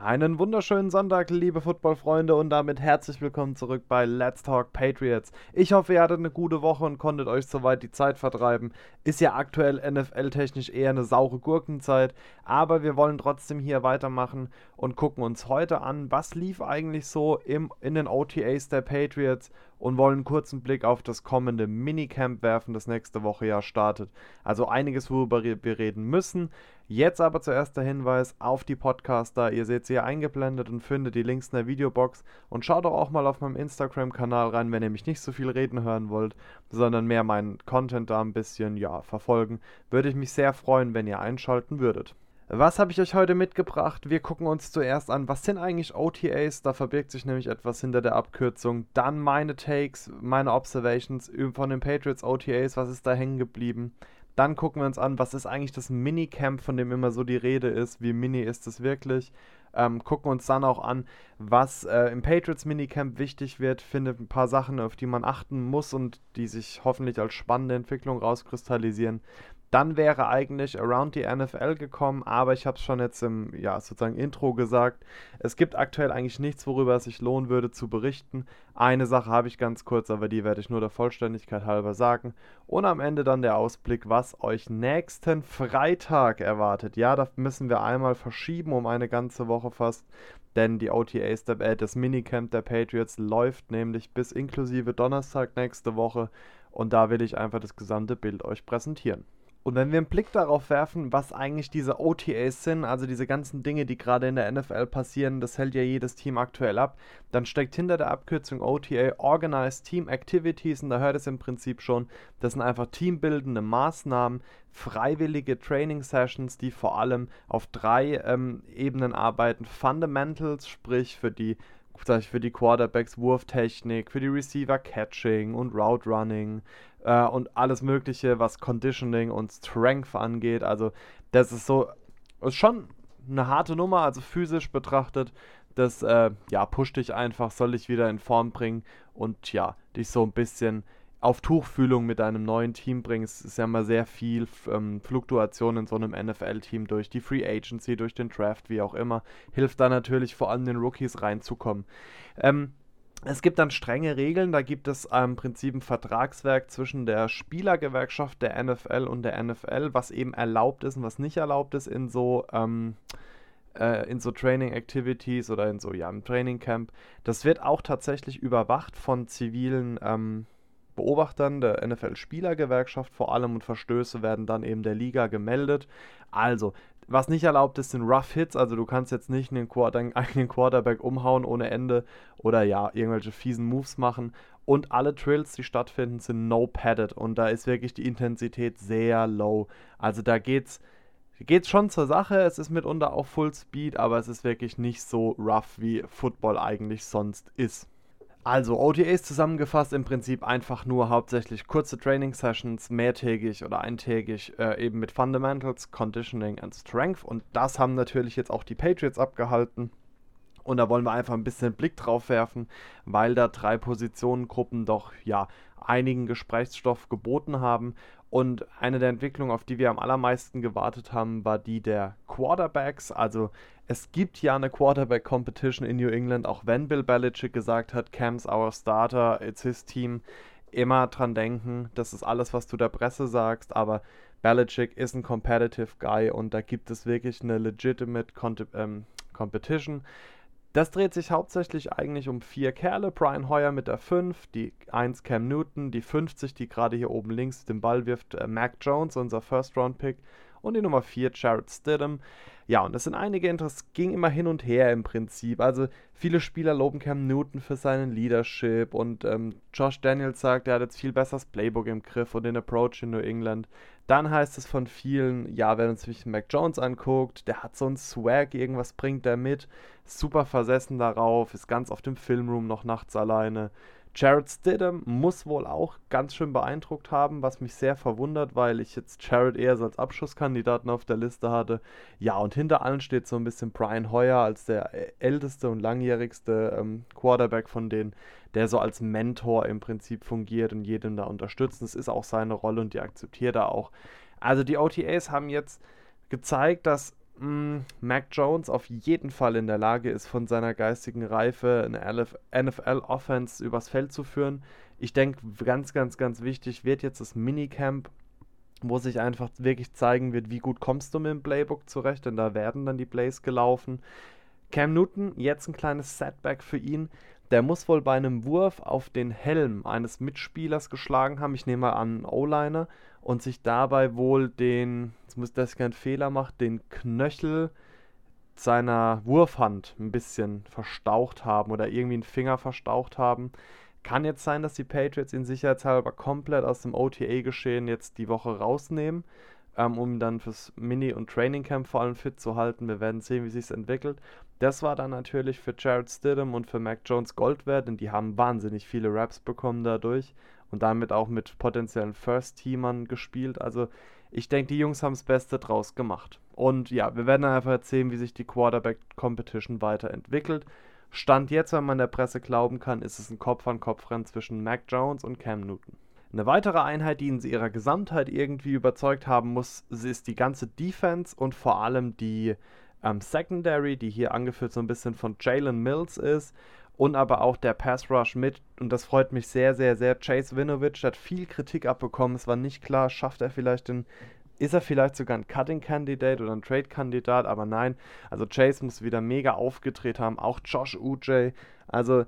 Einen wunderschönen Sonntag, liebe Footballfreunde, und damit herzlich willkommen zurück bei Let's Talk Patriots. Ich hoffe, ihr hattet eine gute Woche und konntet euch soweit die Zeit vertreiben. Ist ja aktuell NFL-technisch eher eine saure Gurkenzeit, aber wir wollen trotzdem hier weitermachen und gucken uns heute an, was lief eigentlich so im, in den OTAs der Patriots und wollen einen kurzen Blick auf das kommende Minicamp werfen, das nächste Woche ja startet. Also einiges, worüber wir reden müssen. Jetzt aber zuerst der Hinweis auf die Podcaster. Ihr seht sie hier eingeblendet und findet die Links in der Videobox. Und schaut doch auch mal auf meinem Instagram-Kanal rein, wenn ihr mich nicht so viel reden hören wollt, sondern mehr meinen Content da ein bisschen, ja, verfolgen. Würde ich mich sehr freuen, wenn ihr einschalten würdet. Was habe ich euch heute mitgebracht? Wir gucken uns zuerst an, was sind eigentlich OTAs? Da verbirgt sich nämlich etwas hinter der Abkürzung. Dann meine Takes, meine Observations von den Patriots OTAs, was ist da hängen geblieben? Dann gucken wir uns an, was ist eigentlich das Minicamp, von dem immer so die Rede ist. Wie mini ist es wirklich? Ähm, gucken uns dann auch an, was äh, im Patriots Minicamp wichtig wird. Findet ein paar Sachen, auf die man achten muss und die sich hoffentlich als spannende Entwicklung rauskristallisieren. Dann wäre eigentlich Around the NFL gekommen, aber ich habe es schon jetzt im ja, sozusagen Intro gesagt. Es gibt aktuell eigentlich nichts, worüber es sich lohnen würde zu berichten. Eine Sache habe ich ganz kurz, aber die werde ich nur der Vollständigkeit halber sagen. Und am Ende dann der Ausblick, was euch nächsten Freitag erwartet. Ja, da müssen wir einmal verschieben um eine ganze Woche fast, denn die OTAs, äh, das Minicamp der Patriots läuft nämlich bis inklusive Donnerstag nächste Woche. Und da will ich einfach das gesamte Bild euch präsentieren. Und wenn wir einen Blick darauf werfen, was eigentlich diese OTAs sind, also diese ganzen Dinge, die gerade in der NFL passieren, das hält ja jedes Team aktuell ab, dann steckt hinter der Abkürzung OTA Organized Team Activities und da hört es im Prinzip schon, das sind einfach teambildende Maßnahmen, freiwillige Training Sessions, die vor allem auf drei ähm, Ebenen arbeiten. Fundamentals, sprich für die für die Quarterbacks Wurftechnik, für die Receiver Catching und Route Running, äh, und alles Mögliche, was Conditioning und Strength angeht. Also, das ist so, ist schon eine harte Nummer, also physisch betrachtet. Das, äh, ja, pusht dich einfach, soll dich wieder in Form bringen und ja, dich so ein bisschen auf Tuchfühlung mit deinem neuen Team bringen. Es ist ja immer sehr viel ähm, Fluktuation in so einem NFL-Team durch die Free Agency, durch den Draft, wie auch immer. Hilft da natürlich vor allem den Rookies reinzukommen. Ähm, es gibt dann strenge Regeln, da gibt es im Prinzip ein Vertragswerk zwischen der Spielergewerkschaft der NFL und der NFL, was eben erlaubt ist und was nicht erlaubt ist in so, ähm, äh, in so Training Activities oder in so, ja, im Training Camp. Das wird auch tatsächlich überwacht von zivilen ähm, Beobachtern der NFL-Spielergewerkschaft vor allem und Verstöße werden dann eben der Liga gemeldet. Also, was nicht erlaubt ist, sind Rough Hits, also du kannst jetzt nicht einen deinen eigenen Quarterback umhauen ohne Ende oder ja, irgendwelche fiesen Moves machen. Und alle Trills, die stattfinden, sind no-padded und da ist wirklich die Intensität sehr low. Also da geht's, geht's schon zur Sache, es ist mitunter auch Full Speed, aber es ist wirklich nicht so rough, wie Football eigentlich sonst ist. Also OTAs zusammengefasst im Prinzip einfach nur hauptsächlich kurze Training Sessions, mehrtägig oder eintägig, äh, eben mit Fundamentals, Conditioning and Strength. Und das haben natürlich jetzt auch die Patriots abgehalten. Und da wollen wir einfach ein bisschen Blick drauf werfen, weil da drei Positionengruppen doch ja einigen Gesprächsstoff geboten haben. Und eine der Entwicklungen, auf die wir am allermeisten gewartet haben, war die der Quarterbacks. Also es gibt ja eine Quarterback Competition in New England, auch wenn Bill Belichick gesagt hat, Cam's our starter, it's his team. Immer dran denken, das ist alles, was du der Presse sagst, aber Belichick ist ein competitive Guy und da gibt es wirklich eine legitimate ähm, Competition. Das dreht sich hauptsächlich eigentlich um vier Kerle. Brian Hoyer mit der 5, die 1 Cam Newton, die 50, die gerade hier oben links den Ball wirft, äh, Mac Jones, unser First-Round-Pick und die Nummer 4 Jared Stidham. Ja, und das sind einige, das ging immer hin und her im Prinzip. Also viele Spieler loben Cam Newton für seinen Leadership und ähm, Josh Daniels sagt, er hat jetzt viel besser das Playbook im Griff und den Approach in New England. Dann heißt es von vielen, ja, wenn uns sich Mac Jones anguckt, der hat so einen Swag, irgendwas bringt er mit, super versessen darauf, ist ganz auf dem Filmroom noch nachts alleine. Jared Stidham muss wohl auch ganz schön beeindruckt haben, was mich sehr verwundert, weil ich jetzt Jared eher als Abschusskandidaten auf der Liste hatte. Ja, und hinter allen steht so ein bisschen Brian Hoyer als der älteste und langjährigste ähm, Quarterback von denen, der so als Mentor im Prinzip fungiert und jedem da unterstützt. Das ist auch seine Rolle und die akzeptiert er auch. Also die OTAs haben jetzt gezeigt, dass mm, Mac Jones auf jeden Fall in der Lage ist, von seiner geistigen Reife eine NFL-Offense übers Feld zu führen. Ich denke, ganz, ganz, ganz wichtig wird jetzt das Minicamp, wo sich einfach wirklich zeigen wird, wie gut kommst du mit dem Playbook zurecht, denn da werden dann die Plays gelaufen. Cam Newton, jetzt ein kleines Setback für ihn. Der muss wohl bei einem Wurf auf den Helm eines Mitspielers geschlagen haben. Ich nehme mal an, O-Liner und sich dabei wohl den, jetzt muss das keinen Fehler macht, den Knöchel seiner Wurfhand ein bisschen verstaucht haben oder irgendwie einen Finger verstaucht haben. Kann jetzt sein, dass die Patriots ihn sicherheitshalber komplett aus dem OTA-Geschehen jetzt die Woche rausnehmen, ähm, um dann fürs Mini- und Trainingcamp vor allem fit zu halten. Wir werden sehen, wie sich entwickelt. Das war dann natürlich für Jared Stidham und für Mac Jones Gold wert, denn die haben wahnsinnig viele Raps bekommen dadurch und damit auch mit potenziellen First-Teamern gespielt. Also ich denke, die Jungs haben das Beste draus gemacht. Und ja, wir werden einfach erzählen, wie sich die Quarterback-Competition weiterentwickelt. Stand jetzt, wenn man der Presse glauben kann, ist es ein Kopf-an-Kopf-Rennen zwischen Mac Jones und Cam Newton. Eine weitere Einheit, die in ihrer Gesamtheit irgendwie überzeugt haben muss, ist die ganze Defense und vor allem die ähm, Secondary, die hier angeführt so ein bisschen von Jalen Mills ist und aber auch der Pass Rush mit. Und das freut mich sehr, sehr, sehr. Chase Winovich hat viel Kritik abbekommen. Es war nicht klar, schafft er vielleicht den. Ist er vielleicht sogar ein Cutting-Kandidat oder ein Trade-Kandidat? Aber nein. Also Chase muss wieder mega aufgedreht haben. Auch Josh Uj. Also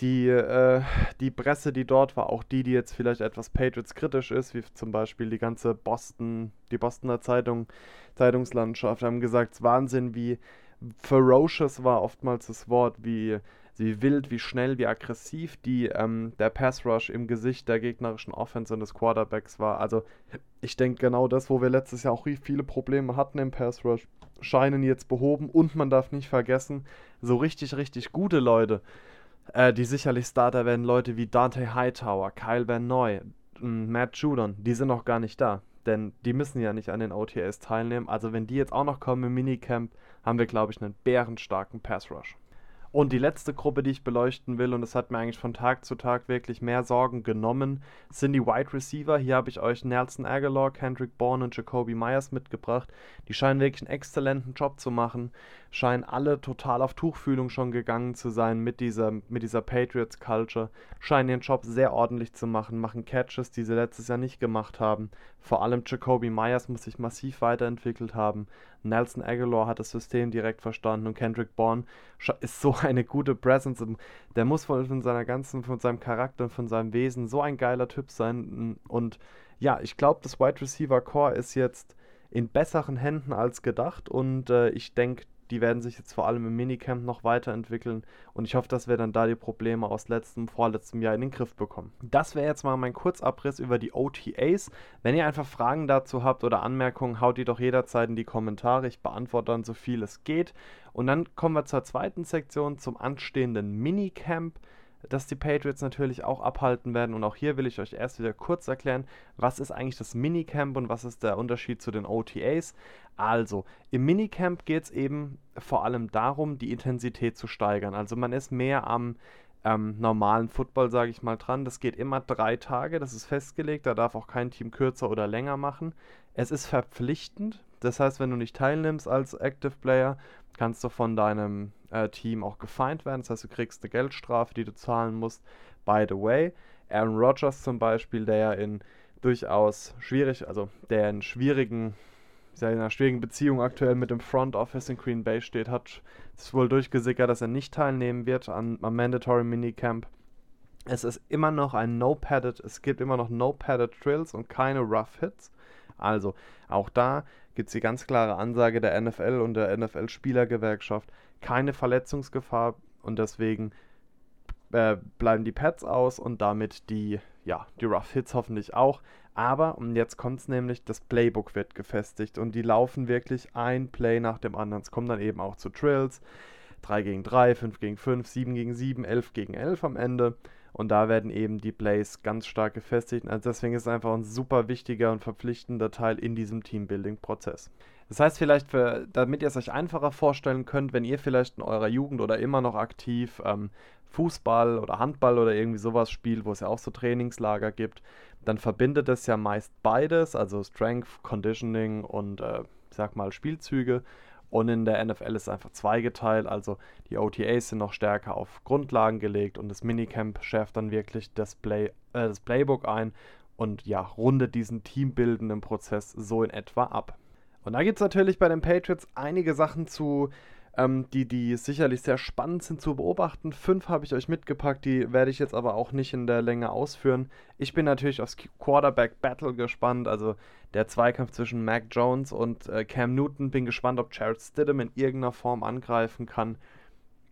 die, äh, die Presse, die dort war, auch die, die jetzt vielleicht etwas Patriots kritisch ist, wie zum Beispiel die ganze Boston, die Bostoner Zeitung, Zeitungslandschaft, haben gesagt, Wahnsinn, wie ferocious war oftmals das Wort, wie wie wild, wie schnell, wie aggressiv die, ähm, der Pass Rush im Gesicht der gegnerischen Offense und des Quarterbacks war. Also ich denke genau das, wo wir letztes Jahr auch viele Probleme hatten im Pass Rush, scheinen jetzt behoben und man darf nicht vergessen, so richtig, richtig gute Leute, äh, die sicherlich Starter werden, Leute wie Dante Hightower, Kyle Van Noy, Matt Judon, die sind noch gar nicht da. Denn die müssen ja nicht an den OTS teilnehmen. Also wenn die jetzt auch noch kommen im Minicamp, haben wir, glaube ich, einen bärenstarken Pass Rush. Und die letzte Gruppe, die ich beleuchten will, und das hat mir eigentlich von Tag zu Tag wirklich mehr Sorgen genommen, sind die Wide Receiver. Hier habe ich euch Nelson Aguilar, Kendrick Bourne und Jacoby Myers mitgebracht. Die scheinen wirklich einen exzellenten Job zu machen, scheinen alle total auf Tuchfühlung schon gegangen zu sein mit dieser, mit dieser Patriots-Culture, scheinen ihren Job sehr ordentlich zu machen, machen Catches, die sie letztes Jahr nicht gemacht haben. Vor allem Jacoby Myers muss sich massiv weiterentwickelt haben. Nelson Aguilar hat das System direkt verstanden und Kendrick Bourne ist so eine gute Presence. Der muss von, von seiner ganzen, von seinem Charakter und von seinem Wesen so ein geiler Typ sein. Und ja, ich glaube, das Wide Receiver Core ist jetzt in besseren Händen als gedacht und äh, ich denke, die werden sich jetzt vor allem im Minicamp noch weiterentwickeln und ich hoffe, dass wir dann da die Probleme aus letztem, vorletztem Jahr in den Griff bekommen. Das wäre jetzt mal mein Kurzabriss über die OTAs. Wenn ihr einfach Fragen dazu habt oder Anmerkungen, haut die doch jederzeit in die Kommentare. Ich beantworte dann so viel es geht. Und dann kommen wir zur zweiten Sektion, zum anstehenden Minicamp das die Patriots natürlich auch abhalten werden. Und auch hier will ich euch erst wieder kurz erklären, was ist eigentlich das Minicamp und was ist der Unterschied zu den OTAs. Also, im Minicamp geht es eben vor allem darum, die Intensität zu steigern. Also man ist mehr am ähm, normalen Football, sage ich mal, dran. Das geht immer drei Tage, das ist festgelegt, da darf auch kein Team kürzer oder länger machen. Es ist verpflichtend, das heißt, wenn du nicht teilnimmst als Active Player, kannst du von deinem äh, Team auch gefeind werden. Das heißt, du kriegst eine Geldstrafe, die du zahlen musst. By the way, Aaron Rodgers zum Beispiel, der ja in durchaus schwierig, also der in schwierigen, in einer schwierigen Beziehung aktuell mit dem Front Office in Green Bay steht, hat es wohl durchgesickert, dass er nicht teilnehmen wird an, am Mandatory Minicamp. Es ist immer noch ein No-Padded, es gibt immer noch No-Padded Drills und keine Rough Hits. Also auch da gibt es die ganz klare Ansage der NFL und der NFL-Spielergewerkschaft, keine Verletzungsgefahr und deswegen äh, bleiben die Pads aus und damit die, ja, die Rough Hits hoffentlich auch. Aber, und jetzt kommt es nämlich, das Playbook wird gefestigt und die laufen wirklich ein Play nach dem anderen. Es kommt dann eben auch zu Drills. 3 gegen 3, 5 gegen 5, 7 gegen 7, 11 gegen 11 am Ende. Und da werden eben die Plays ganz stark gefestigt. Also deswegen ist es einfach ein super wichtiger und verpflichtender Teil in diesem Teambuilding-Prozess. Das heißt vielleicht, für, damit ihr es euch einfacher vorstellen könnt, wenn ihr vielleicht in eurer Jugend oder immer noch aktiv ähm, Fußball oder Handball oder irgendwie sowas spielt, wo es ja auch so Trainingslager gibt, dann verbindet es ja meist beides, also Strength, Conditioning und äh, ich sag mal Spielzüge. Und in der NFL ist es einfach zweigeteilt, also die OTAs sind noch stärker auf Grundlagen gelegt und das Minicamp schärft dann wirklich das, Play, äh, das Playbook ein und ja, rundet diesen teambildenden Prozess so in etwa ab. Und da gibt es natürlich bei den Patriots einige Sachen zu ähm, die, die sicherlich sehr spannend sind zu beobachten. Fünf habe ich euch mitgepackt, die werde ich jetzt aber auch nicht in der Länge ausführen. Ich bin natürlich aufs Quarterback Battle gespannt, also der Zweikampf zwischen Mac Jones und äh, Cam Newton. Bin gespannt, ob Jared Stidham in irgendeiner Form angreifen kann.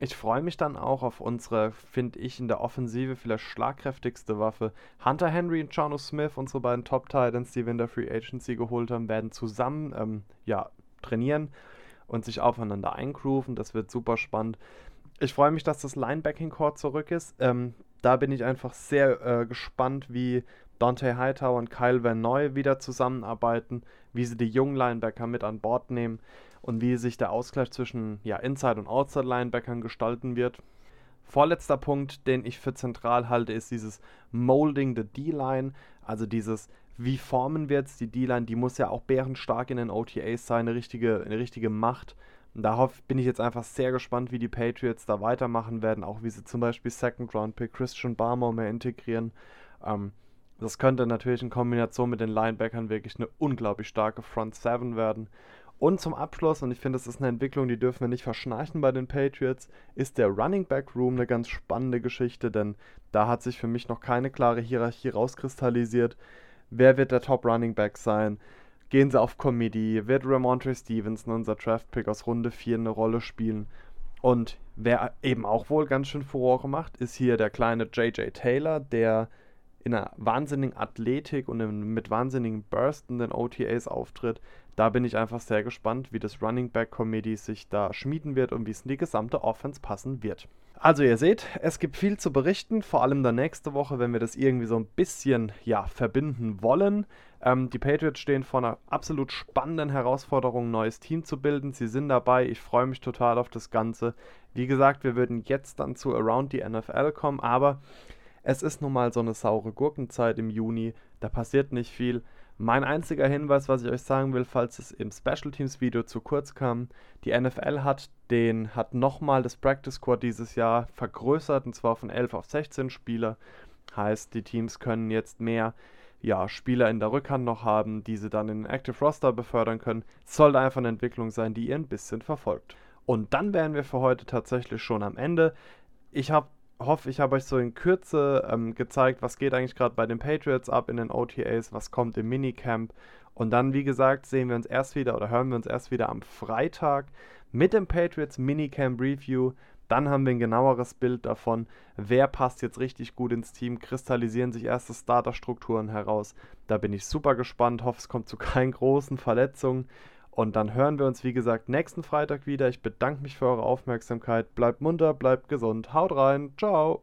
Ich freue mich dann auch auf unsere, finde ich, in der Offensive vielleicht schlagkräftigste Waffe. Hunter Henry und Jono Smith, unsere beiden Top-Titans, die wir in der Free Agency geholt haben, werden zusammen ähm, ja, trainieren und sich aufeinander eingrooven. Das wird super spannend. Ich freue mich, dass das Linebacking-Core zurück ist. Ähm, da bin ich einfach sehr äh, gespannt, wie Dante Hightower und Kyle Van Noy wieder zusammenarbeiten, wie sie die jungen Linebacker mit an Bord nehmen und wie sich der Ausgleich zwischen ja, Inside- und Outside-Linebackern gestalten wird. Vorletzter Punkt, den ich für zentral halte, ist dieses Molding the D-Line, also dieses wie formen wir jetzt die D-Line? Die muss ja auch bärenstark in den OTAs sein, eine richtige, eine richtige Macht. Und darauf bin ich jetzt einfach sehr gespannt, wie die Patriots da weitermachen werden, auch wie sie zum Beispiel Second Round Pick Christian Barmore mehr integrieren. Ähm, das könnte natürlich in Kombination mit den Linebackern wirklich eine unglaublich starke Front 7 werden. Und zum Abschluss, und ich finde, das ist eine Entwicklung, die dürfen wir nicht verschnarchen bei den Patriots, ist der Running Back Room eine ganz spannende Geschichte, denn da hat sich für mich noch keine klare Hierarchie rauskristallisiert. Wer wird der Top Running Back sein? Gehen sie auf Committee? Wird Ramontre Stevenson, unser Draft-Pick aus Runde 4, eine Rolle spielen? Und wer eben auch wohl ganz schön Furore macht, ist hier der kleine JJ Taylor, der in einer wahnsinnigen Athletik und mit wahnsinnigen Bursten den OTAs auftritt. Da bin ich einfach sehr gespannt, wie das Running Back Committee sich da schmieden wird und wie es in die gesamte Offense passen wird. Also ihr seht, es gibt viel zu berichten, vor allem dann nächste Woche, wenn wir das irgendwie so ein bisschen ja, verbinden wollen. Ähm, die Patriots stehen vor einer absolut spannenden Herausforderung, ein neues Team zu bilden. Sie sind dabei, ich freue mich total auf das Ganze. Wie gesagt, wir würden jetzt dann zu Around the NFL kommen, aber es ist nun mal so eine saure Gurkenzeit im Juni, da passiert nicht viel. Mein einziger Hinweis, was ich euch sagen will, falls es im Special Teams Video zu kurz kam, die NFL hat den hat nochmal das Practice Squad dieses Jahr vergrößert und zwar von 11 auf 16 Spieler. Heißt, die Teams können jetzt mehr ja, Spieler in der Rückhand noch haben, die sie dann in den Active Roster befördern können. Sollte einfach eine Entwicklung sein, die ihr ein bisschen verfolgt. Und dann wären wir für heute tatsächlich schon am Ende. Ich habe hoffe, ich habe euch so in Kürze ähm, gezeigt, was geht eigentlich gerade bei den Patriots ab in den OTAs, was kommt im Minicamp. Und dann, wie gesagt, sehen wir uns erst wieder oder hören wir uns erst wieder am Freitag mit dem Patriots Minicamp Review. Dann haben wir ein genaueres Bild davon, wer passt jetzt richtig gut ins Team, kristallisieren sich erste Starterstrukturen heraus. Da bin ich super gespannt, hoffe es kommt zu keinen großen Verletzungen. Und dann hören wir uns, wie gesagt, nächsten Freitag wieder. Ich bedanke mich für eure Aufmerksamkeit. Bleibt munter, bleibt gesund. Haut rein. Ciao.